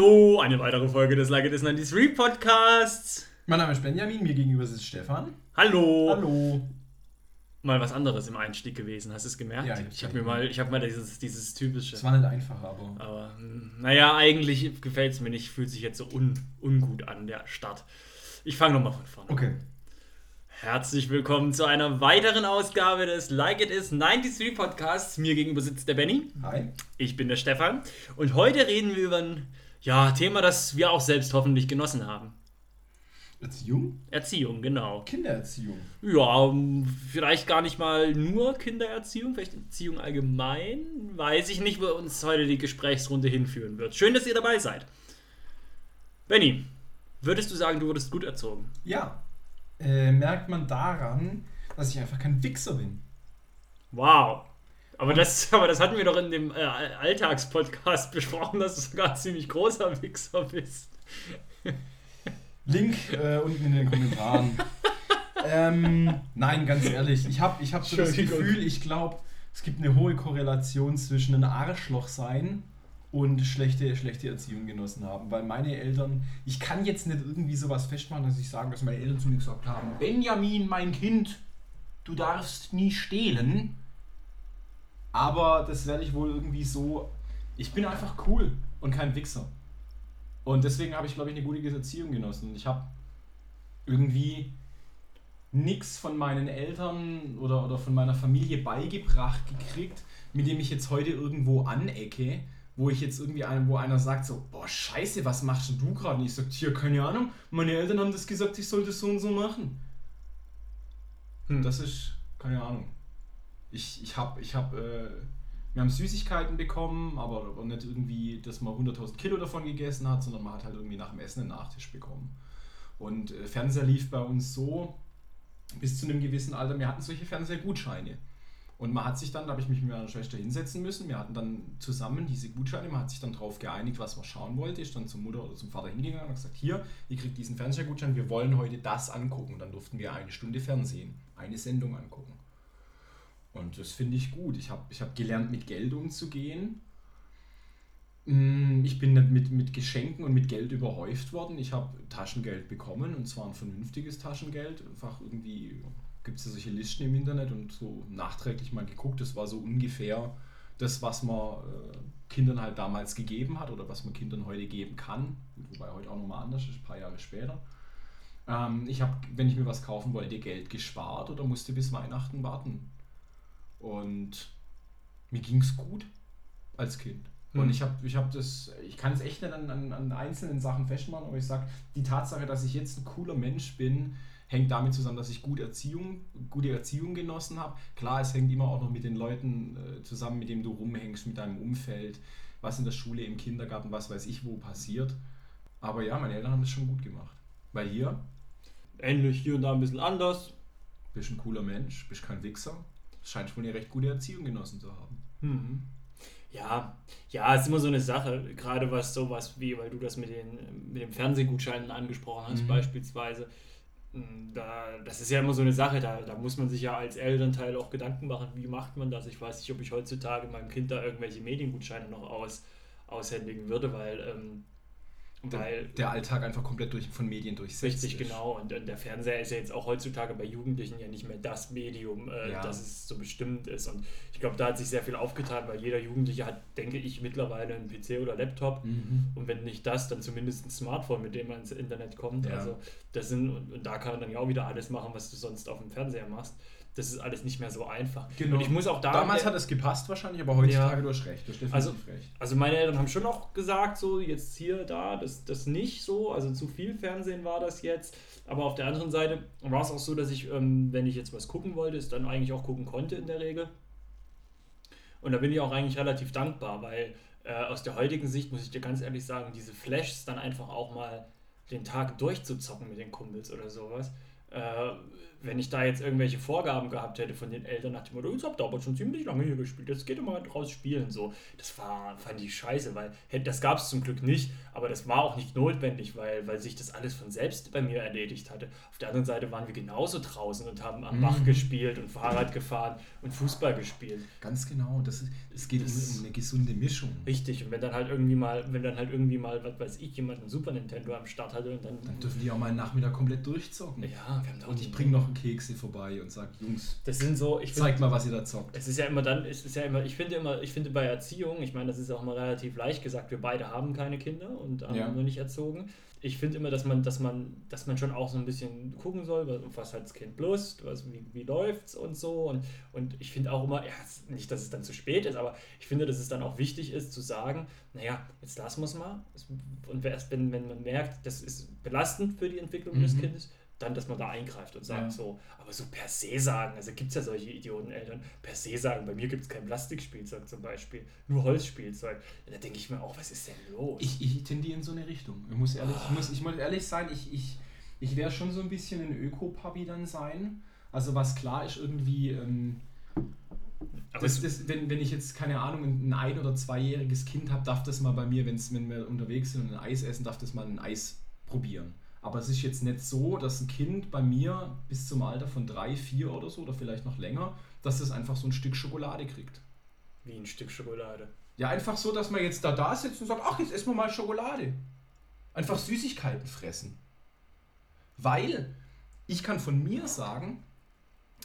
Hallo, eine weitere Folge des Like It Is 93 Podcasts. Mein Name ist Benjamin, mir gegenüber sitzt Stefan. Hallo. Hallo. Mal was anderes im Einstieg gewesen, hast du es gemerkt? Ja, ich habe mir mal, ich habe mal dieses, dieses typische. Es war nicht einfach, aber. Aber hm, naja, eigentlich gefällt es mir nicht, fühlt sich jetzt so un, ungut an, der Start. Ich fange nochmal von vorne. Okay. Herzlich willkommen zu einer weiteren Ausgabe des Like It Is 93 Podcasts. Mir gegenüber sitzt der Benny. Hi. Ich bin der Stefan. Und heute reden wir über ein ja, Thema, das wir auch selbst hoffentlich genossen haben. Erziehung? Erziehung, genau. Kindererziehung. Ja, ähm, vielleicht gar nicht mal nur Kindererziehung, vielleicht Erziehung allgemein. Weiß ich nicht, wo uns heute die Gesprächsrunde hinführen wird. Schön, dass ihr dabei seid. Benny, würdest du sagen, du wurdest gut erzogen? Ja. Äh, merkt man daran, dass ich einfach kein Wichser bin. Wow. Aber das, aber das hatten wir doch in dem äh, Alltagspodcast besprochen, dass du sogar ein ziemlich großer Wichser bist. Link äh, unten in den Kommentaren. ähm, nein, ganz ehrlich, ich habe ich hab so das. Gefühl, ich glaube, es gibt eine hohe Korrelation zwischen ein Arschloch sein und schlechte, schlechte Erziehung genossen haben. Weil meine Eltern, ich kann jetzt nicht irgendwie sowas festmachen, dass ich sagen, dass meine Eltern zu mir gesagt haben, Benjamin, mein Kind, du darfst nie stehlen. Aber das werde ich wohl irgendwie so. Ich bin einfach cool und kein Wichser. Und deswegen habe ich, glaube ich, eine gute Erziehung genossen. Und ich habe irgendwie nichts von meinen Eltern oder, oder von meiner Familie beigebracht gekriegt, mit dem ich jetzt heute irgendwo anecke, wo ich jetzt irgendwie einem, wo einer sagt so, boah, scheiße, was machst denn du gerade? Und ich sage, hier, keine Ahnung, meine Eltern haben das gesagt, ich soll das so und so machen. Hm. Das ist, keine Ahnung. Ich, ich habe, ich habe, äh, wir haben Süßigkeiten bekommen, aber, aber nicht irgendwie, dass man 100.000 Kilo davon gegessen hat, sondern man hat halt irgendwie nach dem Essen einen Nachtisch bekommen. Und äh, Fernseher lief bei uns so bis zu einem gewissen Alter, wir hatten solche Fernsehgutscheine. Und man hat sich dann, da habe ich mich mit meiner Schwester hinsetzen müssen, wir hatten dann zusammen diese Gutscheine, man hat sich dann darauf geeinigt, was man schauen wollte, ist dann zur Mutter oder zum Vater hingegangen und hat gesagt, hier, ihr kriegt diesen Fernsehgutschein, wir wollen heute das angucken. Und dann durften wir eine Stunde Fernsehen, eine Sendung angucken. Und das finde ich gut. Ich habe ich hab gelernt, mit Geld umzugehen. Mm, Ich bin nicht mit, mit Geschenken und mit Geld überhäuft worden. Ich habe Taschengeld bekommen und zwar ein vernünftiges Taschengeld. Einfach irgendwie gibt es ja solche Listen im Internet und so nachträglich mal geguckt. Das war so ungefähr das, was man äh, Kindern halt damals gegeben hat oder was man Kindern heute geben kann. Wobei heute auch nochmal anders ist, ein paar Jahre später. Ähm, ich habe, wenn ich mir was kaufen wollte, Geld gespart oder musste bis Weihnachten warten. Und mir ging es gut als Kind. Und Hm. ich habe ich hab das, ich kann es echt nicht an, an, an einzelnen Sachen festmachen, aber ich sage, die Tatsache, dass ich jetzt ein cooler Mensch bin, hängt damit zusammen, dass ich gute Erziehung, gute Erziehung genossen habe. Klar, es hängt immer auch noch mit den Leuten äh, zusammen, mit denen du rumhängst, mit deinem Umfeld, was in der Schule, im Kindergarten, was weiß ich wo passiert. Aber ja, meine Eltern haben das schon gut gemacht. Weil hier Ähnlich hier und da ein bisschen anders. bist ein cooler Mensch, bist kein Wichser. Scheint wohl eine recht gute Erziehung genossen zu haben. Mhm. Ja, ja, ist immer so eine Sache, gerade was sowas wie, weil du das mit den, mit den Fernsehgutscheinen angesprochen hast, Mhm. beispielsweise. Mm, Da, das ist ja immer so eine Sache, da, da muss man sich ja als Elternteil auch Gedanken machen, wie macht man das. Ich weiß nicht, ob ich heutzutage meinem Kind da irgendwelche Mediengutscheine noch aus, aushändigen würde, weil, ähm, weil Der Alltag einfach komplett durch, von Medien durchsetzt. Richtig, ist. genau. Und, und der Fernseher ist ja jetzt auch heutzutage bei Jugendlichen ja nicht mehr das Medium, äh, Ja. das es so bestimmt ist. Und ich glaube, da hat sich sehr viel aufgetan, weil jeder Jugendliche hat, denke ich, mittlerweile einen PC oder Laptop. Mhm. Und wenn nicht das, dann zumindest ein Smartphone, mit dem man ins Internet kommt. Ja. Also das sind, und, und da kann man dann ja auch wieder alles machen, was du sonst auf dem Fernseher machst. Das ist alles nicht mehr so einfach. Genau. Und ich muss auch da. Damals hat es gepasst wahrscheinlich, aber heutzutage Ja. du hast recht. Du hast Also- definitiv recht. Also meine Eltern haben schon auch gesagt, so jetzt hier, da, das, das nicht so. Also zu viel Fernsehen war das jetzt. Aber auf der anderen Seite war es auch so, dass ich, ähm, wenn ich jetzt was gucken wollte, es dann eigentlich auch gucken konnte in der Regel. Und da bin ich auch eigentlich relativ dankbar, weil äh, aus der heutigen Sicht muss ich dir ganz ehrlich sagen, diese Flashs dann einfach auch mal den Tag durchzuzocken mit den Kumpels oder sowas. äh, wenn ich da jetzt irgendwelche Vorgaben gehabt hätte von den Eltern nach dem Motto, jetzt habt ihr aber schon ziemlich lange hier gespielt, jetzt geht mal raus spielen. So, das war, fand ich scheiße, weil das gab es zum Glück nicht, aber das war auch nicht notwendig, weil, weil sich das alles von selbst bei mir erledigt hatte. Auf der anderen Seite waren wir genauso draußen und haben am Bach mhm. gespielt und Fahrrad gefahren und Fußball gespielt. Ganz genau, das ist, es geht das um eine gesunde Mischung. Richtig, und wenn dann halt irgendwie mal, wenn dann halt irgendwie mal, was weiß ich, jemand ein Super Nintendo am Start hatte und dann. Dann dürfen die auch mal einen Nachmittag komplett durchzocken. Ja, wir haben da Und ich bringe noch Kekse vorbei und sage, Jungs, das sind so, ich zeigt mal, was ihr da zockt. Es ist ja immer dann, es ist ja immer, ich finde immer, ich finde bei Erziehung, ich meine, das ist auch mal relativ leicht gesagt, wir beide haben keine Kinder und haben ja. nur nicht erzogen. Ich finde immer, dass man, dass man, dass man schon auch so ein bisschen gucken soll, was, was hat das Kind Lust, was, wie, wie läuft's und so. Und, und ich finde auch immer, ja, nicht, dass es dann zu spät ist, aber ich finde, dass es dann auch wichtig ist zu sagen, naja, jetzt lassen wir es mal. Und erst wenn, wenn man merkt, das ist belastend für die Entwicklung mhm. des Kindes, dann, dass man da eingreift und sagt ja. so, aber so per se sagen, also gibt es ja solche Idioteneltern, per se sagen, bei mir gibt es kein Plastikspielzeug zum Beispiel, nur Holzspielzeug. Da denke ich mir auch, was ist denn los? Ich, ich tendiere in so eine Richtung. Ich muss ehrlich, ich muss, ich muss ehrlich sein, ich, ich, ich werde schon so ein bisschen ein Öko-Papi dann sein. Also was klar ist irgendwie... Ähm, das, das, wenn, wenn ich jetzt, keine Ahnung, ein ein- oder zweijähriges Kind habe, darf das mal bei mir, wenn's, wenn wir unterwegs sind und ein Eis essen, darf das mal ein Eis probieren. Aber es ist jetzt nicht so, dass ein Kind bei mir bis zum Alter von drei, vier oder so, oder vielleicht noch länger, dass es einfach so ein Stück Schokolade kriegt. Wie ein Stück Schokolade? Ja, einfach so, dass man jetzt da da sitzt und sagt, ach, jetzt essen wir mal Schokolade. Einfach Süßigkeiten fressen. Weil ich kann von mir sagen,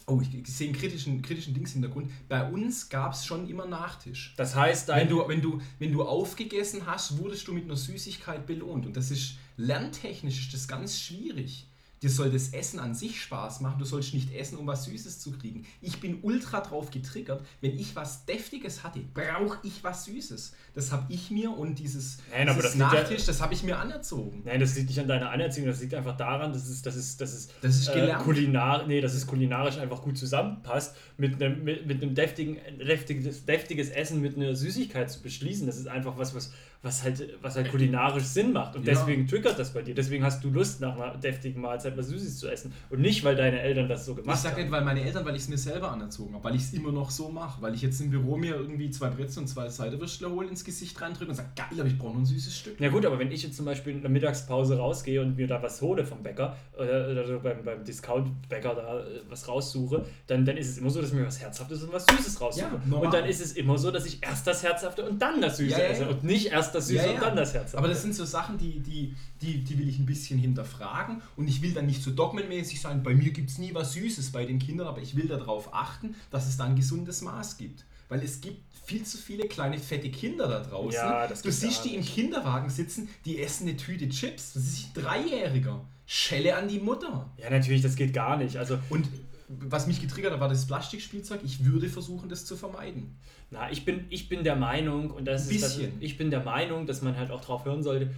Oh, ich, ich sehe einen kritischen, kritischen Dings-Hintergrund. Bei uns gab es schon immer Nachtisch. Das heißt, wenn du, wenn, du, wenn du aufgegessen hast, wurdest du mit einer Süßigkeit belohnt. Und das ist lerntechnisch ist das ganz schwierig. Dir soll das Essen an sich Spaß machen. Du sollst nicht essen, um was Süßes zu kriegen. Ich bin ultra drauf getriggert. Wenn ich was Deftiges hatte, brauche ich was Süßes. Das habe ich mir und dieses, Nein, dieses das Nachtisch, ja, das habe ich mir anerzogen. Nein, das liegt nicht an deiner Anerziehung. Das liegt einfach daran, dass es, dass es, dass es, das ist äh, kulinar, nee, dass es kulinarisch einfach gut zusammenpasst, mit einem, mit, mit einem deftigen, deftiges, deftiges Essen mit einer Süßigkeit zu beschließen. Das ist einfach was, was was halt, was halt kulinarisch Sinn macht. Und ja. deswegen triggert das bei dir. Deswegen hast du Lust, nach einer deftigen Mahlzeit was Süßes zu essen. Und nicht, weil deine Eltern das so gemacht haben. Ich sag nicht, weil meine Eltern, weil ich es mir selber anerzogen habe, weil ich es immer noch so mache. Weil ich jetzt im Büro mir irgendwie zwei Brezel und zwei Ciderwürstle hole, ins Gesicht reindrücke und sage, geil, aber ich brauche noch ein süßes Stück. Ja gut, aber wenn ich jetzt zum Beispiel in der Mittagspause rausgehe und mir da was hole vom Bäcker oder, oder beim, beim Discount-Bäcker da äh, was raussuche, dann, dann ist es immer so, dass ich mir was Herzhaftes und was Süßes raussuche. Ja, und dann ist es immer so, dass ich erst das Herzhafte und dann das Süße ja, esse und nicht erst das Süße und dann das Herz. Aber das sind so Sachen, die, die, die, die will ich ein bisschen hinterfragen und ich will dann nicht so dogmenmäßig sein, bei mir gibt es nie was Süßes bei den Kindern, aber ich will darauf achten, dass es da ein gesundes Maß gibt. Weil es gibt viel zu viele kleine fette Kinder da draußen. Ja, du siehst die im Kinderwagen sitzen, die essen eine Tüte Chips. Das ist ein Dreijähriger. Schelle an die Mutter. Ja, natürlich, das geht gar nicht. Also und was mich getriggert hat, war das Plastikspielzeug. Ich würde versuchen, das zu vermeiden. Na, ich bin, ich bin der Meinung, und das ist das, ich bin der Meinung, dass man halt auch drauf hören sollte,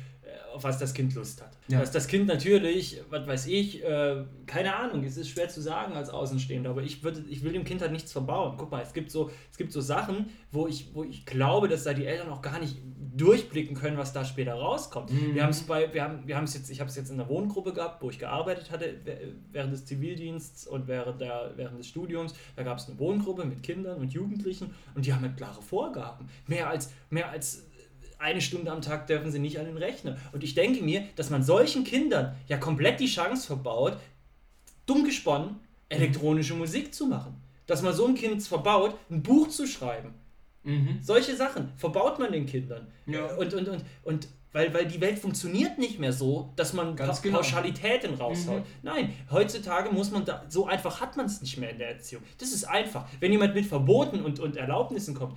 auf was das Kind Lust hat. Ja. Dass das Kind natürlich, was weiß ich, äh, keine Ahnung, es ist schwer zu sagen als Außenstehender, aber ich, würde, ich will dem Kind halt nichts verbauen. Guck mal, es gibt so, es gibt so Sachen, wo ich, wo ich glaube, dass da die Eltern auch gar nicht durchblicken können, was da später rauskommt. Mhm. Wir haben es bei, wir haben, wir haben es jetzt, ich habe es jetzt in der Wohngruppe gehabt, wo ich gearbeitet hatte während des Zivildiensts und während, der, während des Studiums. Da gab es eine Wohngruppe mit Kindern und Jugendlichen und die haben halt klare Vorgaben. Mehr als, mehr als eine Stunde am Tag dürfen sie nicht an den Rechner. Und ich denke mir, dass man solchen Kindern ja komplett die Chance verbaut, dumm gesponnen, elektronische Musik zu machen. Dass man so ein Kind verbaut, ein Buch zu schreiben. Mhm. Solche Sachen verbaut man den Kindern. Ja. Und, und, und, und weil, weil die Welt funktioniert nicht mehr so, dass man Ganz genau. Pauschalitäten raushaut. Mhm. Nein, heutzutage muss man da, so einfach hat man es nicht mehr in der Erziehung. Das ist einfach. Wenn jemand mit Verboten und, und Erlaubnissen kommt,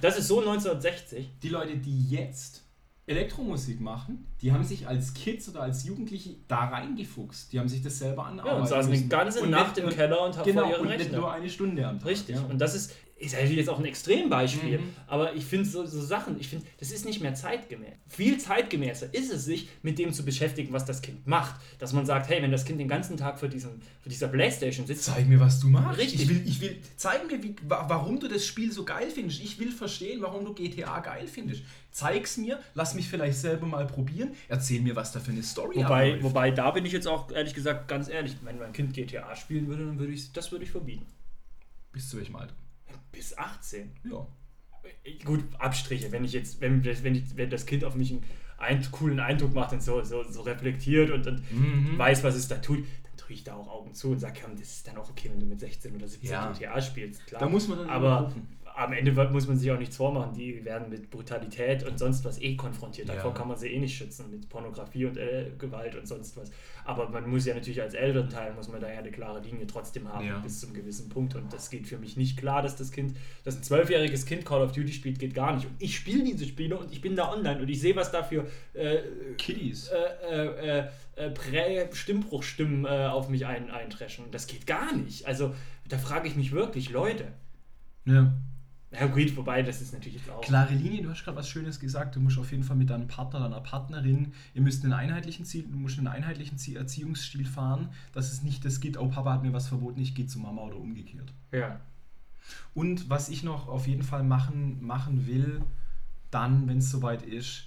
das ist so 1960. Die Leute, die jetzt Elektromusik machen, die haben sich als Kids oder als Jugendliche da reingefuchst. Die haben sich das selber angearbeitet. Ja, und saßen die ganze Nacht im Keller und haben genau, vor ihren und Rechner. nur eine Stunde am Tag. Richtig. Ja. Und das ist, ist natürlich jetzt auch ein Extrembeispiel, Mhm. aber ich finde so, so Sachen, ich finde, das ist nicht mehr zeitgemäß. Viel zeitgemäßer ist es, sich mit dem zu beschäftigen, was das Kind macht. Dass man sagt, hey, wenn das Kind den ganzen Tag vor, diesem, vor dieser Playstation sitzt, Zeig mir, was du machst. Richtig. Ich will, ich will, zeig mir, wie, wa- warum du das Spiel so geil findest. Ich will verstehen, warum du GTA geil findest. Zeig's mir, lass mich vielleicht selber mal probieren. Erzähl mir, was da für eine Story Wobei, abläuft. wobei, da bin ich jetzt auch ehrlich gesagt ganz ehrlich, wenn mein Kind GTA spielen würde, dann würde ich das würde ich verbieten. Bis zu welchem Alter? Bis 18. Ja. Gut, Abstriche, wenn ich jetzt, wenn, wenn, ich, wenn das Kind auf mich einen ein, coolen Eindruck macht und so, so, so reflektiert und, und Mhm. weiß, was es da tut, dann tue ich da auch Augen zu und sage, komm, das ist dann auch okay, wenn du mit 16 oder 17 Ja. GTA spielst. Klar. Da muss man dann Aber gucken. Am Ende muss man sich auch nichts vormachen. Die werden mit Brutalität und sonst was eh konfrontiert. Ja. Davor kann man sie eh nicht schützen mit Pornografie und äh, Gewalt und sonst was. Aber man muss ja natürlich als Elternteil, muss man da ja eine klare Linie trotzdem haben Ja. bis zum gewissen Punkt. Und das geht für mich nicht klar, dass das Kind, dass ein zwölfjähriges Kind Call of Duty spielt, geht gar nicht. Und ich spiele diese Spiele und ich bin da online und ich sehe, was da für äh, Kiddies. äh, äh, äh, Prä-Stimmbruchstimmen äh, auf mich ein, eintreschen. Das geht gar nicht. Also da frage ich mich wirklich, Leute. Ja. Ja gut, wobei, das ist natürlich jetzt auch. Klare Linie, du hast gerade was Schönes gesagt. Du musst auf jeden Fall mit deinem Partner, deiner Partnerin, ihr müsst einen einheitlichen Ziel, du musst einen einheitlichen Ziel, Erziehungsstil fahren, dass es nicht das geht, oh Papa hat mir was verboten, ich gehe zu Mama oder umgekehrt. Ja. Und was ich noch auf jeden Fall machen, machen will, dann, wenn es soweit ist,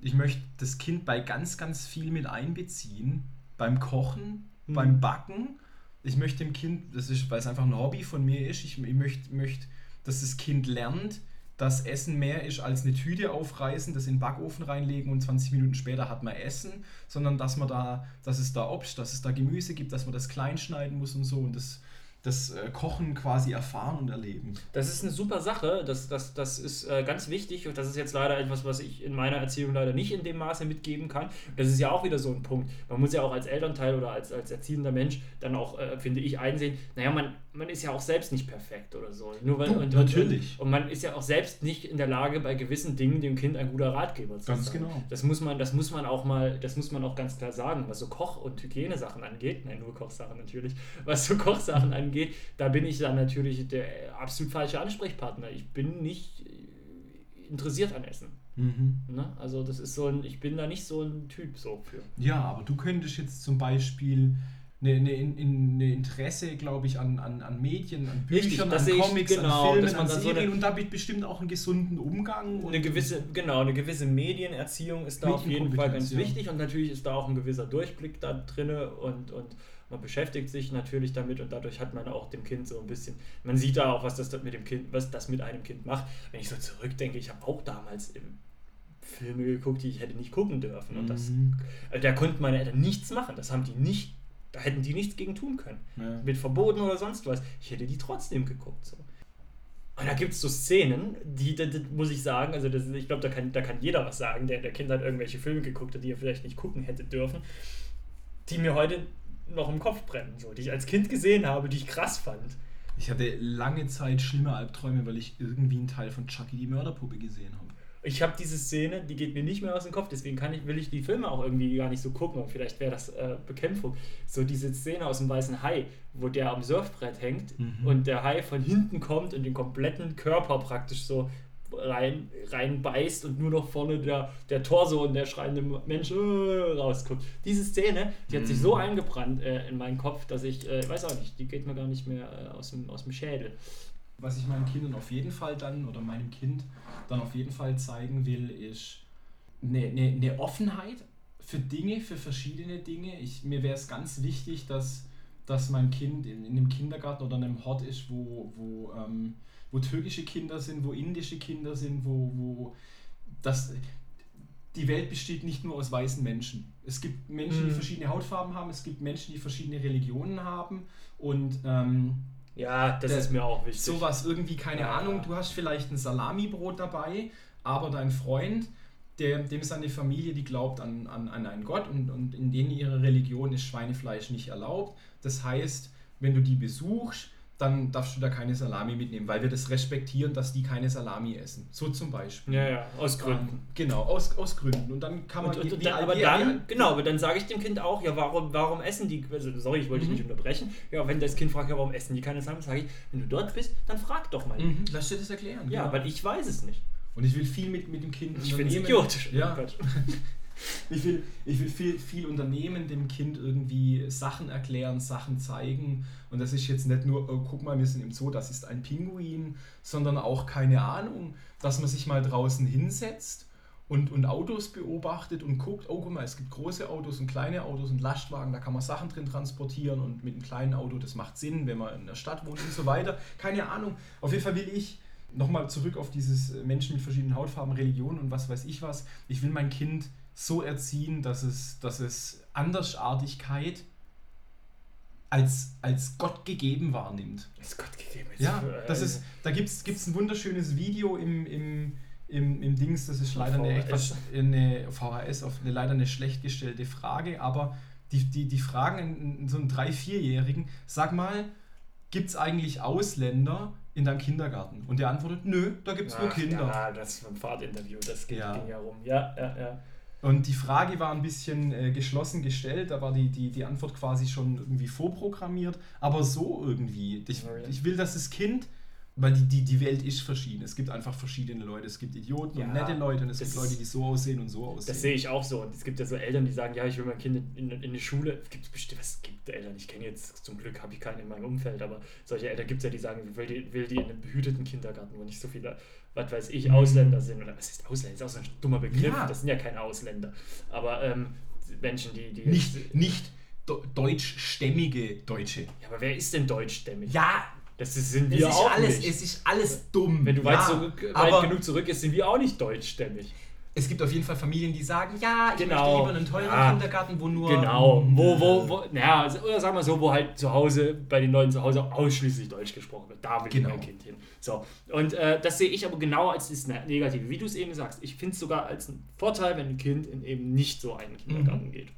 ich möchte das Kind bei ganz, ganz viel mit einbeziehen. Beim Kochen, Mhm. beim Backen. Ich möchte dem Kind, das ist, weil es einfach ein Hobby von mir ist, ich, ich möchte, möchte, dass das Kind lernt, dass Essen mehr ist als eine Tüte aufreißen, das in den Backofen reinlegen und 20 Minuten später hat man Essen, sondern dass man da, dass es da Obst, dass es da Gemüse gibt, dass man das klein schneiden muss und so. Und das, das äh, Kochen quasi erfahren und erleben. Das ist eine super Sache. Das, das, das ist äh, ganz wichtig und das ist jetzt leider etwas, was ich in meiner Erziehung leider nicht in dem Maße mitgeben kann. Das ist ja auch wieder so ein Punkt. Man muss ja auch als Elternteil oder als, als erziehender Mensch dann auch, äh, finde ich, einsehen, naja, man, man ist ja auch selbst nicht perfekt oder so. Nur weil, Du, und, natürlich. Und, und man ist ja auch selbst nicht in der Lage, bei gewissen Dingen dem Kind ein guter Ratgeber zu Ganz sein. genau. Das muss man, das muss man auch mal, das muss man auch ganz klar sagen, was so Koch- und Hygienesachen angeht, nein, nur Kochsachen natürlich, was so Kochsachen angeht, da bin ich dann natürlich der absolut falsche Ansprechpartner. Ich bin nicht interessiert an Essen. Mhm. Ne? Also das ist so ein, ich bin da nicht so ein Typ so für. Ja, aber du könntest jetzt zum Beispiel eine, eine, eine Interesse, glaube ich, an, an, an Medien, an Richtig, Büchern, das an ich, Comics, genau, an Filmen, an dann so Serien eine- und damit bestimmt auch einen gesunden Umgang. und- Eine gewisse, genau, eine gewisse Medienerziehung ist da auf jeden Fall ganz ja. wichtig und natürlich ist da auch ein gewisser Durchblick da drinne und, und man beschäftigt sich natürlich damit und dadurch hat man auch dem Kind so ein bisschen, man sieht da auch, was das mit dem Kind, was das mit einem Kind macht. Wenn ich so zurückdenke, ich habe auch damals Filme geguckt, die ich hätte nicht gucken dürfen und das, Mhm. äh, da konnten meine Eltern nichts machen, das haben die nicht, da hätten die nichts gegen tun können Ja. mit Verboten oder sonst was. Ich hätte die trotzdem geguckt. So. Und da gibt es so Szenen, die, das, das muss ich sagen, also das, ich glaube, da kann, da kann jeder was sagen, der der Kind hat irgendwelche Filme geguckt hat, die er vielleicht nicht gucken hätte dürfen, die mir heute noch im Kopf brennen, so, die ich als Kind gesehen habe, die ich krass fand. Ich hatte lange Zeit schlimme Albträume, weil ich irgendwie einen Teil von Chucky die Mörderpuppe gesehen habe. Ich habe diese Szene, die geht mir nicht mehr aus dem Kopf, deswegen kann ich, will ich die Filme auch irgendwie gar nicht so gucken. Und vielleicht wäre das äh, Bekämpfung. So diese Szene aus dem Weißen Hai, wo der am Surfbrett hängt Mhm. und der Hai von hinten kommt und den kompletten Körper praktisch so rein, rein beißt und nur noch vorne der, der Torso und der schreiende Mensch äh, rausguckt. Diese Szene, die hat sich so Mhm. eingebrannt äh, in meinen Kopf, dass ich, äh, weiß auch nicht, die geht mir gar nicht mehr äh, aus, dem, aus dem Schädel. Was ich meinen Kindern auf jeden Fall dann, oder meinem Kind dann auf jeden Fall zeigen will, ist eine, eine, eine Offenheit für Dinge, für verschiedene Dinge. Ich, mir wäre es ganz wichtig, dass, dass mein Kind in, in einem Kindergarten oder einem Hort ist, wo, wo, ähm, wo türkische Kinder sind, wo indische Kinder sind, wo, wo das, die Welt besteht nicht nur aus weißen Menschen. Es gibt Menschen, die Mhm. verschiedene Hautfarben haben, es gibt Menschen, die verschiedene Religionen haben und ähm, Ja, das Der- ist mir auch wichtig. sowas irgendwie, keine Ja. Ahnung, du hast vielleicht ein Salamibrot dabei, aber dein Freund, der, dem ist eine Familie, die glaubt an, an, an einen Gott und, und in denen ihre Religion ist Schweinefleisch nicht erlaubt. Das heißt, wenn du die besuchst, dann darfst du da keine Salami mitnehmen, weil wir das respektieren, dass die keine Salami essen. So zum Beispiel. Ja, ja, aus Gründen. Ähm, genau, aus, aus Gründen. Und dann kann man. Und, und, dann, aber dann, genau, aber dann sage ich dem Kind auch, ja, warum, warum essen die, also, sorry, ich wollte dich Mhm. nicht unterbrechen, ja, wenn das Kind fragt, ja, warum essen die keine Salami, sage ich, wenn du dort bist, dann frag doch mal. Mhm, lass dir das erklären. Ja, genau. weil ich weiß es nicht. Und ich will viel mit, mit dem Kind Ich finde es idiotisch. Ja. Ich will, ich will viel, viel unternehmen, dem Kind irgendwie Sachen erklären, Sachen zeigen. Und das ist jetzt nicht nur, oh, guck mal, wir sind im Zoo, das ist ein Pinguin, sondern auch, keine Ahnung, dass man sich mal draußen hinsetzt und, und Autos beobachtet und guckt, oh, guck mal, es gibt große Autos und kleine Autos und Lastwagen, da kann man Sachen drin transportieren und mit einem kleinen Auto, das macht Sinn, wenn man in der Stadt wohnt und so weiter. Keine Ahnung. Auf jeden Fall will ich nochmal zurück auf dieses Menschen mit verschiedenen Hautfarben, Religion und was weiß ich was. Ich will mein Kind so erziehen, dass es, dass es Andersartigkeit als, als Gott gegeben wahrnimmt. Ist Gott gegeben. Ja, für- das ist, da gibt es ein wunderschönes Video im, im, im, im Dings, das ist leider eine, etwas, eine VHS, auf eine, leider eine schlecht gestellte Frage, aber die, die, die fragen in, so einen 3-, 4-Jährigen, sag mal, gibt es eigentlich Ausländer in deinem Kindergarten? Und der antwortet, nö, da gibt es nur Kinder. Ja, das ist ein Fahrtinterview, das ging, Ja. ging ja rum. Ja, ja, ja. Und die Frage war ein bisschen äh, geschlossen gestellt, da war die, die, die Antwort quasi schon irgendwie vorprogrammiert, aber so irgendwie. Ich, ich will, dass das Kind, weil die, die, die Welt ist verschieden. Es gibt einfach verschiedene Leute. Es gibt Idioten Ja, und nette Leute und es das gibt Leute, die so aussehen und so Das aussehen. sehe ich auch so. Und es gibt ja so Eltern, die sagen, ja, ich will mein Kind in, in, in eine Schule. Es gibt bestimmt, es gibt Eltern, ich kenne jetzt, zum Glück habe ich keinen in meinem Umfeld, aber solche Eltern gibt es ja, die sagen, ich will die, will die in einen behüteten Kindergarten, wo nicht so viele, was weiß ich, Mhm. Ausländer sind. Oder was ist Ausländer? Das ist auch so ein dummer Begriff. Ja. Das sind ja keine Ausländer. Aber ähm, Menschen, die. die nicht nicht deutschstämmige Deutsche. Ja, aber wer ist denn deutschstämmig? Ja, Das ist, sind es wir ist, auch alles, nicht. es ist alles dumm. Wenn du weit, ja, zurück, weit genug zurück ist, sind wir auch nicht deutschstämmig. es gibt auf jeden Fall Familien, die sagen, ja, ich Genau. möchte lieber einen teuren Ja. Kindergarten, wo nur... Genau, wo, wo, wo, naja, also, oder sagen wir so, wo halt zu Hause, bei den Leuten zu Hause ausschließlich Deutsch gesprochen wird. Da will Genau. ich mein Kind hin. So, und äh, das sehe ich aber genau als das Ne- Negative. Wie du es eben sagst, ich finde es sogar als einen Vorteil, wenn ein Kind in eben nicht so einen Kindergarten geht.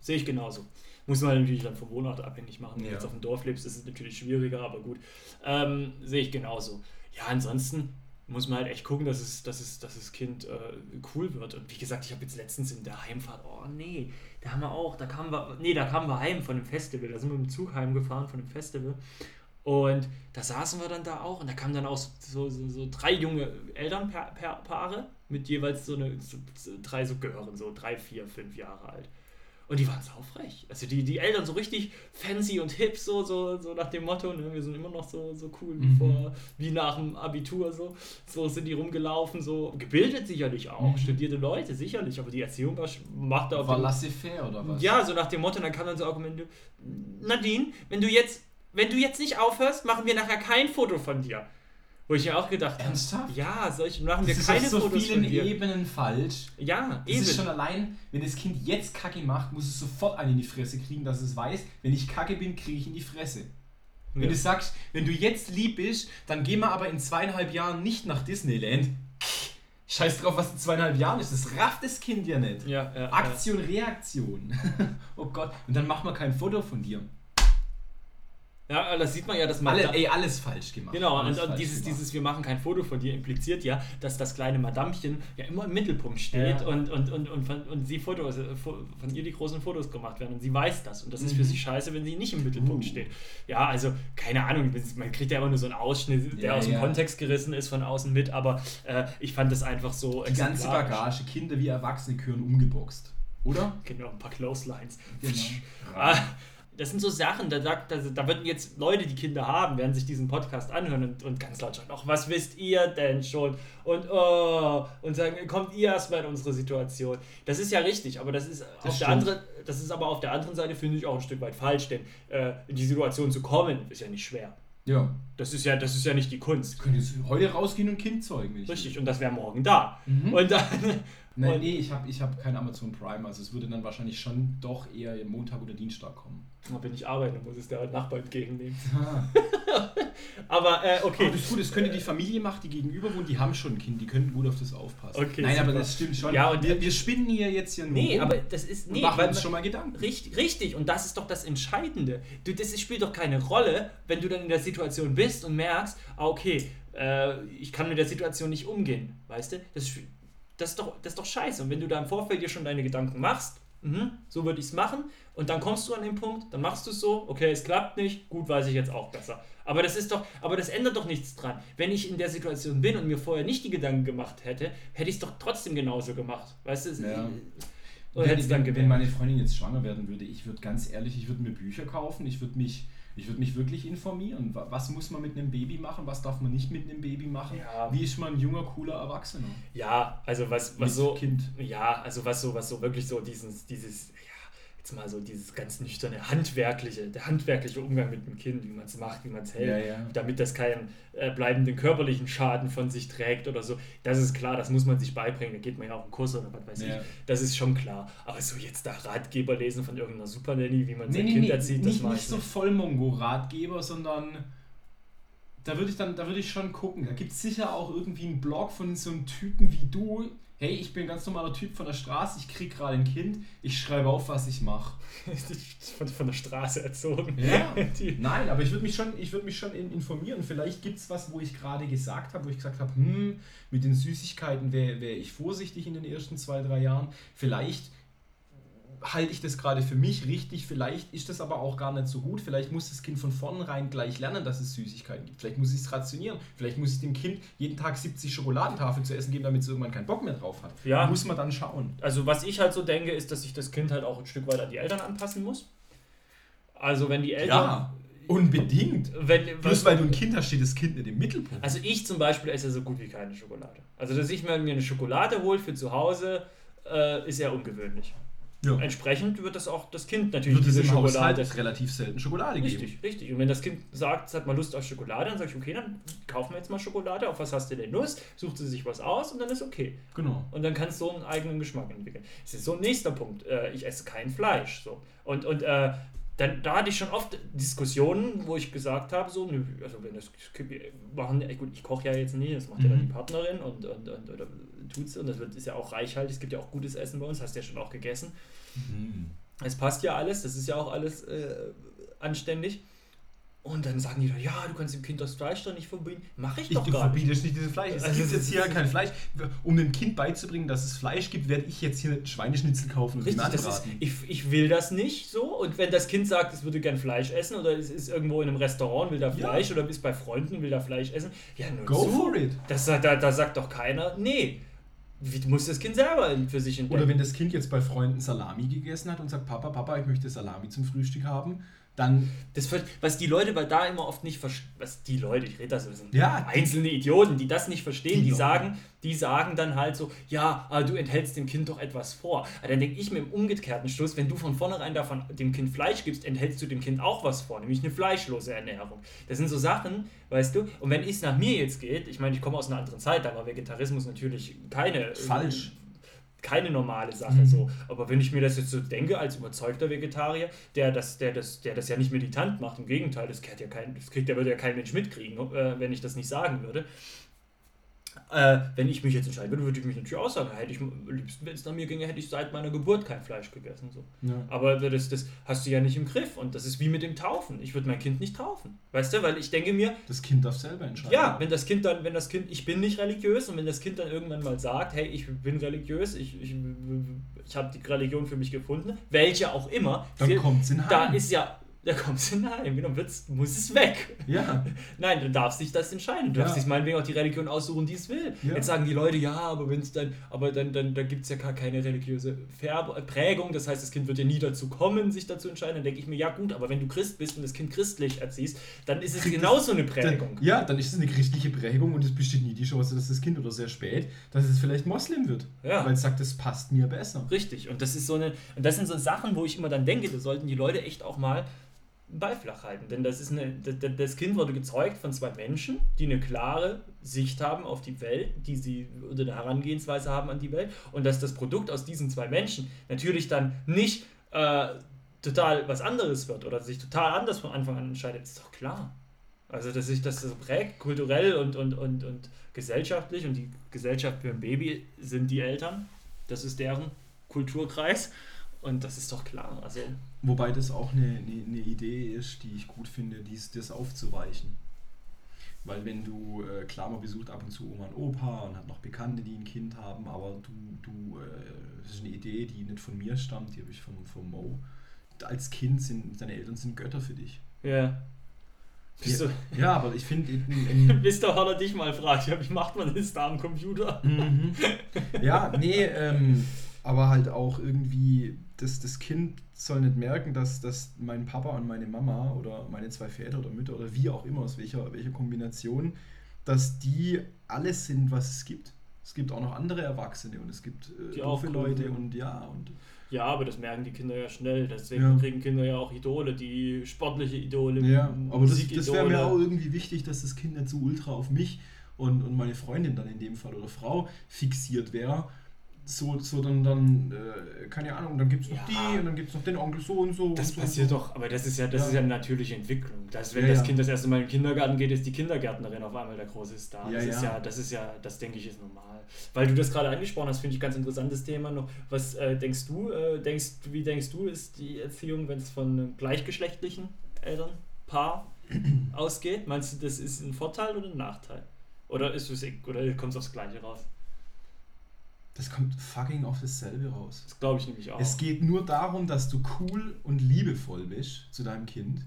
Sehe ich genauso. Muss man natürlich dann vom Wohnort abhängig machen. Wenn du Ja. jetzt auf dem Dorf lebst, ist es natürlich schwieriger, aber gut. Ähm, sehe ich genauso. Ja, ansonsten muss man halt echt gucken, dass es, dass es, dass das Kind äh, cool wird. Und wie gesagt, ich habe jetzt letztens in der Heimfahrt, oh nee, da haben wir auch, da kamen wir, nee, da kamen wir heim von dem Festival, da sind wir mit dem Zug heimgefahren von dem Festival. Und da saßen wir dann da auch und da kamen dann auch so, so, so drei junge Elternpaare mit jeweils so, eine, so, drei so Gören, so drei, vier, fünf Jahre alt. Und die waren saufrech. Also die, die Eltern so richtig fancy und hip, so, so, so nach dem Motto, ne? wir sind immer noch so, so cool wie, Mhm. vor, wie nach dem Abitur. So. so sind die rumgelaufen, so gebildet sicherlich auch, Mhm. studierte Leute sicherlich, aber die Erziehung war, macht da auf War laissez-faire oder was? ja, so nach dem Motto, dann kam dann so Argumente, Nadine, wenn du jetzt, wenn du jetzt nicht aufhörst, machen wir nachher kein Foto von dir. Wo ich mir auch gedacht habe, Ernsthaft? ja, solche machen wir Das ist keine auf so Fotos vielen. Ebenen falsch. Ja, Das eben. ist schon allein, wenn das Kind jetzt Kacke macht, muss es sofort einen in die Fresse kriegen, dass es weiß, wenn ich Kacke bin, kriege ich in die Fresse. Wenn Ja. du sagst, wenn du jetzt lieb bist, dann gehen wir aber in zweieinhalb Jahren nicht nach Disneyland. Scheiß drauf, was in zweieinhalb Jahren ist. Das rafft das Kind ja nicht. ja, ja, Aktion, Reaktion. oh Gott. Und dann machen wir kein Foto von dir. Ja, das sieht man ja, dass man. Alle, ey, alles falsch gemacht. Genau, alles und, dieses, gemacht. dieses Wir machen kein Foto von dir impliziert ja, dass das kleine Madamchen ja immer im Mittelpunkt steht Ja. und, und, und, und, von, und sie Fotos, äh, fo- von ihr die großen Fotos gemacht werden und sie weiß das und das ist für Mhm. sie scheiße, wenn sie nicht im Mittelpunkt Uh. steht. Ja, also keine Ahnung, man kriegt ja immer nur so einen Ausschnitt, der Ja, aus dem ja. Kontext gerissen ist von außen mit, aber äh, ich fand das einfach so Die ganze. Bagage, Kinder wie Erwachsene gehören umgeboxt. Oder? Genau, ein paar Clotheslines. Genau. Das sind so Sachen, da, sagt, da, da würden jetzt Leute, die Kinder haben, werden sich diesen Podcast anhören und, und ganz laut schreien, ach, was wisst ihr denn schon? Und, oh, und sagen, kommt ihr erstmal in unsere Situation. Das ist ja richtig, aber das ist, auf der anderen, das ist aber auf der anderen Seite, finde ich, auch ein Stück weit falsch, denn äh, in die Situation zu kommen, ist ja nicht schwer. Ja. Das ist ja, das ist ja nicht die Kunst. Ich könnte jetzt heute rausgehen und Kind zeugen, Richtig, und das wäre morgen da. Mhm. Und dann, Nein, nee, ich habe ich hab kein Amazon Prime, also es würde dann wahrscheinlich schon doch eher Montag oder Dienstag kommen. Aber wenn ich arbeite, muss es der Nachbar entgegennehmen. aber äh, okay. Aber das ist gut, das könnte die Familie machen, die gegenüber wohnt, die haben schon ein Kind, die könnten gut auf das aufpassen. Okay, Nein, aber super. das stimmt schon. Ja, und wir, wir spinnen hier jetzt hier nur Nee, rum aber das ist. Nee, machen weil uns schon mal Gedanken. Richtig, richtig, und das ist doch das Entscheidende. Du, das spielt doch keine Rolle, wenn du dann in der Situation bist und merkst, ah, okay, äh, ich kann mit der Situation nicht umgehen, weißt du? Das, ist- das, ist doch, das ist doch scheiße. Und wenn du da im Vorfeld dir schon deine Gedanken machst, mhm, so würde ich es machen, und dann kommst du an den Punkt, dann machst du es so, okay, es klappt nicht, gut, weiß ich jetzt auch besser. Aber das ist doch, aber das ändert doch nichts dran. Wenn ich in der Situation bin und mir vorher nicht die Gedanken gemacht hätte, hätte ich es doch trotzdem genauso gemacht. Weißt du? Ja. Oder hätte es dann wenn, wenn gewählt. meine Freundin jetzt schwanger werden würde, ich würde ganz ehrlich, ich würde mir Bücher kaufen, ich würde mich, ich würde mich wirklich informieren. Wa- Was muss man mit einem Baby machen, was darf man nicht mit einem Baby machen? Ja. Wie ist man ein junger, cooler Erwachsener? Ja, also was, was Mit so. Kind. Ja, also was so, was so wirklich so dieses, dieses, ja, jetzt mal so dieses ganz nüchterne, handwerkliche, der handwerkliche Umgang mit dem Kind, wie man es macht, wie man es hält, Ja, ja. damit das keinen äh, bleibenden körperlichen Schaden von sich trägt oder so. Das ist klar, das muss man sich beibringen. Da geht man ja auch einen Kurs oder was weiß Ja. ich. Das ist schon klar. Aber so jetzt da Ratgeber lesen von irgendeiner Supernanny, wie man sein Nee, nee, Kind nee, erzieht, das nicht, mache nicht ich so nicht. Vollmongo-Ratgeber, sondern da würde ich dann, da würde ich schon gucken. Da gibt es sicher auch irgendwie einen Blog von so einem Typen wie du. Hey, ich bin ein ganz normaler Typ von der Straße, ich krieg gerade ein Kind, ich schreibe auf, was ich mache. von, von der Straße erzogen. Ja. Nein, aber ich würde mich schon, ich würd mich schon in, informieren. Vielleicht gibt es was, wo ich gerade gesagt habe, wo ich gesagt habe, hm, mit den Süßigkeiten wäre wär ich vorsichtig in den ersten zwei, drei Jahren. Vielleicht halte ich das gerade für mich richtig, vielleicht ist das aber auch gar nicht so gut. Vielleicht muss das Kind von vornherein gleich lernen, dass es Süßigkeiten gibt. Vielleicht muss ich es rationieren. Vielleicht muss ich dem Kind jeden Tag 70 Schokoladentafeln zu essen geben, damit es irgendwann keinen Bock mehr drauf hat. Ja. Muss man dann schauen. Also was ich halt so denke, ist, dass sich das Kind halt auch ein Stück weit an die Eltern anpassen muss. Also wenn die Eltern... Ja, unbedingt. Wenn, Bloß weil du ein Kind hast, steht das Kind nicht im Mittelpunkt. Also ich zum Beispiel esse so gut wie keine Schokolade. Also dass ich mir eine Schokolade hole für zu Hause, äh, ist eher ungewöhnlich. Ja. Diese wird das auch das Kind natürlich wird es diese im Haushalt Schokolade. relativ selten Schokolade geben. Richtig, richtig. Und wenn das Kind sagt, es hat mal Lust auf Schokolade, dann sage ich, okay, dann kaufen wir jetzt mal Schokolade. Auf was hast du denn Lust? Sucht sie sich was aus und dann ist okay. Genau. Und dann kannst du so einen eigenen Geschmack entwickeln. Das ist so ein nächster Punkt. Äh, ich esse kein Fleisch. So. Und, und äh, dann, da hatte ich schon oft Diskussionen, wo ich gesagt habe, so, nö, also wenn das machen, gut, ich koche ja jetzt nie, das macht ja dann Mhm. die Partnerin und, und, und oder tut's und das wird, ist ja auch reichhaltig, es gibt ja auch gutes Essen bei uns, hast du ja schon auch gegessen. Es passt ja alles, das ist ja auch alles äh, anständig. Und dann sagen die doch, ja, du kannst dem Kind das Fleisch doch nicht verbieten. Mache ich Ich, doch du gar nicht. verbietest nicht dieses Fleisch. Es Also gibt jetzt hier kein Fleisch. Um dem Kind beizubringen, dass es Fleisch gibt, werde ich jetzt hier Schweineschnitzel kaufen und Richtig, das ist, ich, ich will das nicht so. Und wenn das Kind sagt, es würde gern Fleisch essen oder es ist irgendwo in einem Restaurant, will da Ja. Fleisch oder ist bei Freunden, will da Fleisch essen, ja, nur Go zu. for it. Das, da, da sagt doch keiner, nee. Wie muss das Kind selber für sich entdecken? Oder wenn das Kind jetzt bei Freunden Salami gegessen hat und sagt, Papa, Papa, ich möchte Salami zum Frühstück haben, dann Das, ver- was die Leute bei da immer oft nicht verstehen, was die Leute, ich rede da so, das sind Ja, einzelne Idioten, die das nicht verstehen, Die die, sagen, die sagen dann halt so, ja, aber du enthältst dem Kind doch etwas vor. Aber dann denke ich mir im umgekehrten Schluss, wenn du von vornherein davon dem Kind Fleisch gibst, enthältst du dem Kind auch was vor, nämlich eine fleischlose Ernährung. Das sind so Sachen, weißt du, und wenn es nach mir jetzt geht, ich meine, ich komme aus einer anderen Zeit, da war Vegetarismus natürlich keine Falsch. Keine normale Sache so. Aber wenn ich mir das jetzt so denke, als überzeugter Vegetarier, der das, der das, der das ja nicht militant macht, im Gegenteil, das kriegt ja kein, das kriegt ja, würde ja kein Mensch mitkriegen, äh, wenn ich das nicht sagen würde. Äh, wenn ich mich jetzt entscheiden würde, würde ich mich natürlich auch sagen, hätte ich am liebsten, wenn es nach mir ginge, hätte ich seit meiner Geburt kein Fleisch gegessen. So. Ja. Aber das, das hast du ja nicht im Griff und das ist wie mit dem Taufen. Ich würde mein Kind nicht taufen. Weißt du, weil ich denke mir, das Kind darf selber entscheiden. ja, wenn das Kind dann, wenn das Kind, ich bin nicht religiös und wenn das Kind dann irgendwann mal sagt, hey, ich bin religiös, ich, ich, ich habe die Religion für mich gefunden, welche auch immer, Dann viel- kommt's in da Heim. ist ja, da kommt es hinein, genau, wird's, muss es weg. Ja. Nein, du darfst dich das entscheiden. Du Ja. darfst dich meinetwegen auch die Religion aussuchen, die es will. Ja. Jetzt sagen die Leute, ja, aber wenn es dann, aber dann, dann, dann gibt es ja gar keine religiöse Färb Prägung. Das heißt, das Kind wird ja nie dazu kommen, sich dazu entscheiden. Dann denke ich mir, ja gut, aber wenn du Christ bist und das Kind christlich erziehst, dann ist es genauso eine Prägung. Dann, ja, dann ist es eine christliche Prägung und es besteht nie die Chance, dass das Kind oder sehr spät, dass es vielleicht Moslem wird. Ja. Weil es sagt, das passt mir besser. Richtig. Und das ist so eine, und das sind so Sachen, wo ich immer dann denke, da sollten die Leute echt auch mal Beiflach halten. Denn das, ist eine, das Kind wurde gezeugt von zwei Menschen, die eine klare Sicht haben auf die Welt, die sie oder eine Herangehensweise haben an die Welt. Und dass das Produkt aus diesen zwei Menschen natürlich dann nicht äh, total was anderes wird oder sich total anders von Anfang an entscheidet, ist doch klar. Also, dass sich das so prägt, kulturell und, und, und, und gesellschaftlich. Und die Gesellschaft für ein Baby sind die Eltern. Das ist deren Kulturkreis. Und das ist doch klar. Also, Wobei das auch eine, eine, eine Idee ist, die ich gut finde, dies, das aufzuweichen. Weil wenn du, äh, klar, man besucht ab und zu Oma und Opa und hat noch Bekannte, die ein Kind haben, aber du, du, äh, das ist eine Idee, die nicht von mir stammt, die habe ich vom, vom Mo. Als Kind sind deine Eltern sind Götter für dich. Ja. Ja, ja, aber ich finde. Der Horner dich mal fragt, ja, wie macht man das da am Computer? Mhm. Ja, nee, ähm, aber halt auch irgendwie, das, das Kind soll nicht merken, dass, dass mein Papa und meine Mama oder meine zwei Väter oder Mütter oder wie auch immer, aus welcher, welcher Kombination, dass die alles sind, was es gibt. Es gibt auch noch andere Erwachsene und es gibt äh, die auch Leute und ja und ja, aber das merken die Kinder ja schnell. Deswegen ja. kriegen Kinder ja auch Idole, die sportliche Idole. Ja, aber das, das wäre mir auch irgendwie wichtig, dass das Kind nicht so ultra auf mich und, und meine Freundin dann in dem Fall oder Frau fixiert wäre, so, so dann, dann äh, keine Ahnung, dann gibt es noch ja. die und dann gibt es noch den Onkel so und so. Das und so passiert so. doch, aber das ist ja, das ja. ist ja eine natürliche Entwicklung. Dass, wenn ja, das Kind das erste Mal in den Kindergarten geht, ist die Kindergärtnerin auf einmal der große Star. das ist ja, das ist ja, das denke ich ist normal. Weil du das gerade angesprochen hast, finde ich ganz interessantes Thema noch. Was äh, denkst du, äh, denkst, wie denkst du, ist die Erziehung, wenn es von einem gleichgeschlechtlichen Elternpaar ausgeht? Meinst du, das ist ein Vorteil oder ein Nachteil? Oder ist es oder kommt es aufs Gleiche raus? Das kommt fucking auf dasselbe raus. Das glaube ich nämlich auch. Es geht nur darum, dass du cool und liebevoll bist zu deinem Kind.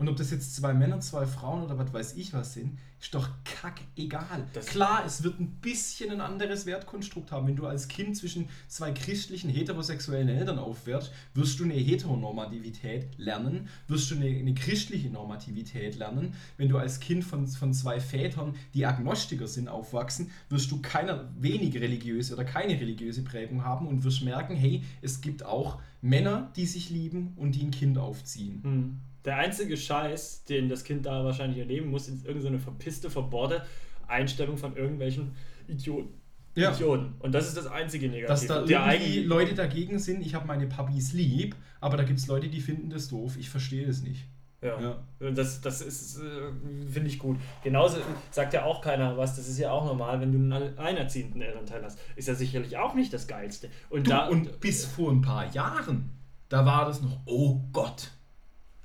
Und ob das jetzt zwei Männer, zwei Frauen oder was weiß ich was sind, ist doch kack egal. Das Klar, es wird ein bisschen ein anderes Wertkonstrukt haben. Wenn du als Kind zwischen zwei christlichen, heterosexuellen Eltern aufwärst, wirst du eine Heteronormativität lernen, wirst du eine, eine christliche Normativität lernen. Wenn du als Kind von, von zwei Vätern, die Agnostiker sind, aufwachsen, wirst du keine wenig religiöse oder keine religiöse Prägung haben und wirst merken, hey, es gibt auch Männer, die sich lieben und die ein Kind aufziehen. Hm der einzige Scheiß, den das Kind da wahrscheinlich erleben muss, ist irgendeine verpisste, verbohrte Einstellung von irgendwelchen Idioten. Ja. Idioten. Und das ist das einzige Negative. Dass da irgendwie Leute dagegen sind, ich habe meine Puppies lieb, aber da gibt es Leute, die finden das doof. Ich verstehe es nicht. Ja. ja. Das, das ist, äh, finde ich gut. Genauso sagt ja auch keiner was, das ist ja auch normal, wenn du einen alleinerziehenden Elternteil hast. Ist ja sicherlich auch nicht das Geilste. Und, du, da, und bis vor ein paar Jahren, da war das noch, oh Gott,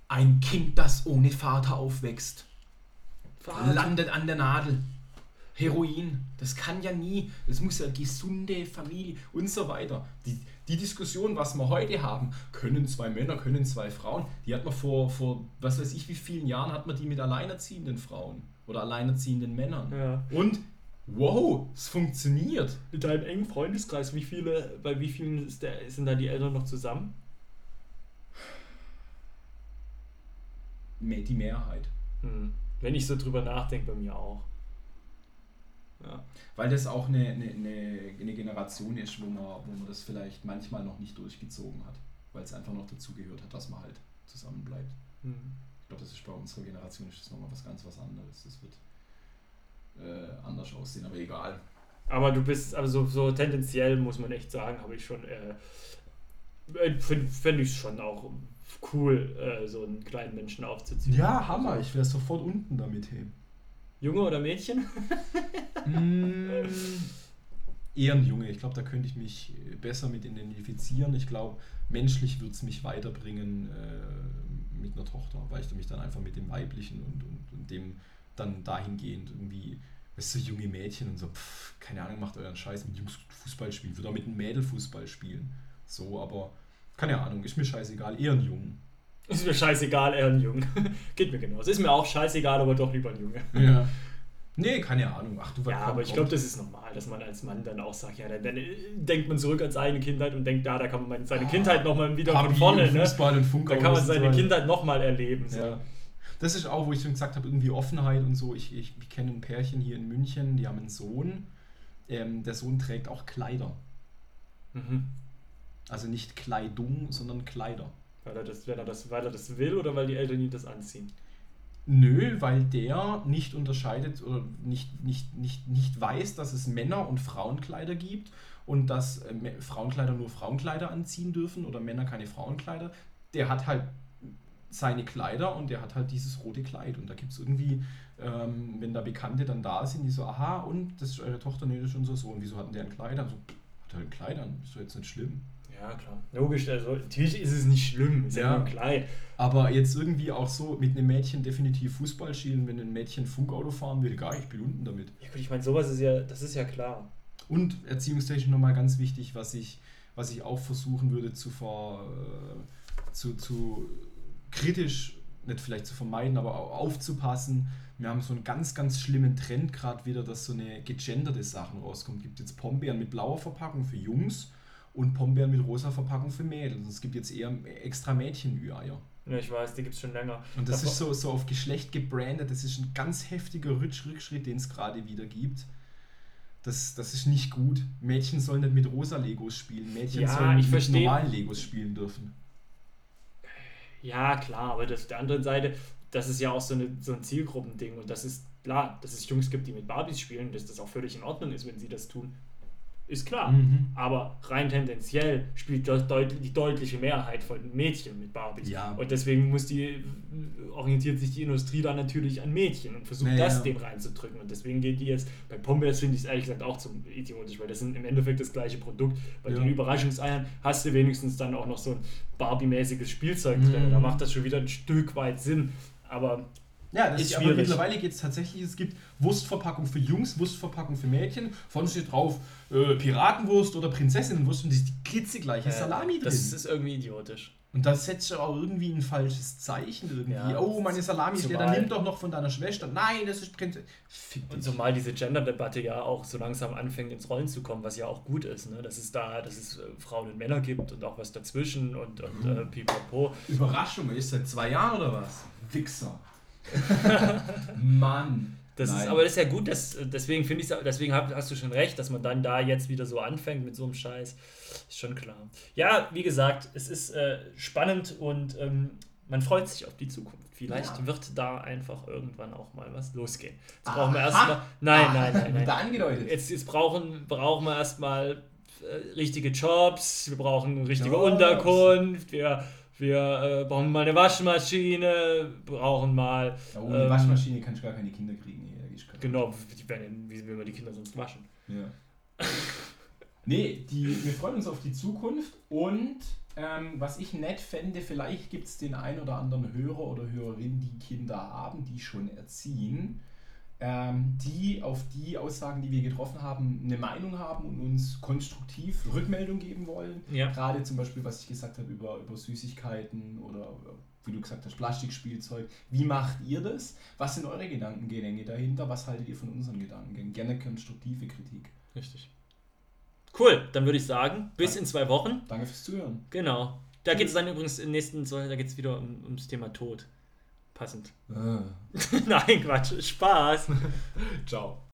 ein Kind, das ohne Vater aufwächst, Vater. landet an der Nadel. Heroin, das kann ja nie, das muss ja gesunde Familie und so weiter. Die, die Diskussion, was wir heute haben, können zwei Männer, können zwei Frauen, die hat man vor, vor was weiß ich wie vielen Jahren, hat man die mit alleinerziehenden Frauen oder alleinerziehenden Männern. Ja. Und wow, es funktioniert. Mit deinem engen Freundeskreis, wie viele, bei wie vielen der, sind da die Eltern noch zusammen? Die Mehrheit. Hm. Wenn ich so drüber nachdenke, bei mir auch. Ja. Weil das auch eine, eine, eine, Generation ist, wo man, wo man das vielleicht manchmal noch nicht durchgezogen hat. Weil es einfach noch dazugehört hat, dass man halt zusammen bleibt. Hm. Ich glaube, das ist bei unserer Generation ist das nochmal was ganz was anderes. Das wird äh, anders aussehen, aber egal. Aber du bist, also so tendenziell muss man echt sagen, habe ich schon, äh, äh finde find ich schon auch cool, äh, so einen kleinen Menschen aufzuziehen. Ja, Hammer. Ich wäre sofort unten damit hey. Junge oder Mädchen? mm, eher ein Junge. Ich glaube, da könnte ich mich besser mit identifizieren. Ich glaube, menschlich würde es mich weiterbringen äh, mit einer Tochter, weil ich mich dann einfach mit dem Weiblichen und, und, und dem dann dahingehend irgendwie, weißt du, junge Mädchen und so, pff, keine Ahnung, macht euren Scheiß mit Jungs Fußball spielen. Würde auch mit einem Mädel Fußball spielen. So, aber keine Ahnung, ist mir scheißegal, eher ein Jungen. Ist mir scheißegal, eher ein Junge. Geht mir genauso. Ist mir auch scheißegal, aber doch lieber ein Junge. Ja. Nee, keine Ahnung. Ach, du Ja, aber ich glaube, das ist normal, dass man als Mann dann auch sagt, ja, dann, dann äh, denkt man zurück an seine Kindheit und denkt, ja, da kann man seine ah, Kindheit nochmal wieder von vorne, ne? Fußball und Funk Da kann man seine Kindheit nochmal erleben. So. Ja. Das ist auch, wo ich schon gesagt habe, irgendwie Offenheit und so. Ich, ich, ich kenne ein Pärchen hier in München, die haben einen Sohn. Ähm, der Sohn trägt auch Kleider. Mhm. Also nicht Kleidung, sondern Kleider. Weil er, das, wenn er das, weil er das will oder weil die Eltern ihn das anziehen? Nö, weil der nicht unterscheidet oder nicht, nicht, nicht, nicht weiß, dass es Männer- und Frauenkleider gibt und dass äh, Frauenkleider nur Frauenkleider anziehen dürfen oder Männer keine Frauenkleider. Der hat halt seine Kleider und der hat halt dieses rote Kleid. Und da gibt es irgendwie, ähm, wenn da Bekannte dann da sind, die so, aha, und das ist eure Tochter, nee, das ist unser Sohn. Wieso hatten der ein Kleid an? So, hat er ein Kleid an? Ist doch jetzt nicht schlimm. Ja, klar. Logisch, also natürlich ist es nicht schlimm, ist ja, ja nur Kleid. Aber jetzt irgendwie auch so mit einem Mädchen definitiv Fußball spielen, wenn ein Mädchen Funkauto fahren will, gar ich bin unten damit. Ja gut, ich meine, sowas ist ja, das ist ja klar. Und erziehungstechnisch nochmal ganz wichtig, was ich, was ich auch versuchen würde zu, ver, äh, zu, zu kritisch, nicht vielleicht zu vermeiden, aber auch aufzupassen. Wir haben so einen ganz, ganz schlimmen Trend gerade wieder, dass so eine gegenderte Sachen rauskommt. Es gibt jetzt Pombeeren mit blauer Verpackung für Jungs und Pombeeren mit rosa Verpackung für Mädels. Es gibt jetzt eher extra Mädchen-Ü-Eier. Ja, ich weiß, die gibt es schon länger. Und das, das ist so, so auf Geschlecht gebrandet. Das ist ein ganz heftiger Rückschritt, den es gerade wieder gibt. Das, das ist nicht gut. Mädchen sollen nicht mit rosa Legos spielen. Mädchen ja, sollen mit, mit normalen Legos spielen dürfen. Ja, klar, aber das, auf der anderen Seite, das ist ja auch so, eine, so ein Zielgruppending und das ist klar, dass es Jungs gibt, die mit Barbies spielen, dass das auch völlig in Ordnung ist, wenn sie das tun. Ist klar. Mhm. Aber rein tendenziell spielt das deut die deutliche Mehrheit von Mädchen mit Barbies. Ja. Und deswegen muss die, orientiert sich die Industrie dann natürlich an Mädchen und versucht naja. das dem reinzudrücken. Und deswegen geht die jetzt, bei Pombeers finde ich es ehrlich gesagt auch zum idiotisch, weil das sind im Endeffekt das gleiche Produkt. Bei ja. den Überraschungseiern hast du wenigstens dann auch noch so ein Barbie-mäßiges Spielzeug mhm. drin. Da macht das schon wieder ein Stück weit Sinn. Aber ja, das ist, schwierig. Aber mittlerweile geht es tatsächlich, es gibt Wurstverpackung für Jungs, Wurstverpackung für Mädchen. Vorne steht drauf äh, Piratenwurst oder Prinzessinnenwurst und das ist die klitzegleiche äh, Salami drin. Das ist irgendwie idiotisch. Und das setzt ja auch irgendwie ein falsches Zeichen irgendwie. Ja, oh, meine Salami ist leer, dann nimm doch noch von deiner Schwester. Nein, das ist Prinzessin. Und zumal diese Gender-Debatte ja auch so langsam anfängt ins Rollen zu kommen, was ja auch gut ist, ne? dass es da, dass es äh, Frauen und Männer gibt und auch was dazwischen und, und mhm. äh, pipapo. Überraschung, ist seit zwei Jahren oder was? Wichser. Mann. Das ist, aber das ist ja gut, dass, deswegen finde ich deswegen hast du schon recht, dass man dann da jetzt wieder so anfängt mit so einem Scheiß. Ist schon klar. Ja, wie gesagt, es ist äh, spannend und ähm, man freut sich auf die Zukunft. Vielleicht ja. wird da einfach irgendwann auch mal was losgehen. Jetzt Aha. brauchen wir erstmal. Nein, nein, nein, nein. Da angedeutet. Jetzt, jetzt brauchen, brauchen wir erstmal äh, richtige Jobs, wir brauchen richtige Jobs. Unterkunft, wir wir äh, brauchen mal eine Waschmaschine, brauchen mal. Ja, ohne ähm, Waschmaschine kannst du gar keine Kinder kriegen. genau, wie, werden, wie will man die Kinder sonst waschen? Ja. nee, die, wir freuen uns auf die Zukunft und ähm, was ich nett fände, vielleicht gibt es den ein oder anderen Hörer oder Hörerin, die Kinder haben, die schon erziehen ähm, die auf die Aussagen, die wir getroffen haben, eine Meinung haben und uns konstruktiv Rückmeldung geben wollen. Ja. Gerade zum Beispiel, was ich gesagt habe über, über Süßigkeiten oder wie du gesagt hast, Plastikspielzeug. Wie macht ihr das? Was sind eure Gedankengänge dahinter? Was haltet ihr von unseren Gedankengängen? Gerne konstruktive Kritik. Richtig. Cool, dann würde ich sagen, bis Danke. in zwei Wochen. Danke fürs Zuhören. Genau. Da geht es dann übrigens im nächsten, da geht es wieder um, ums Thema Tod. Passend. Ah. Nein, Quatsch. Spaß. Ciao.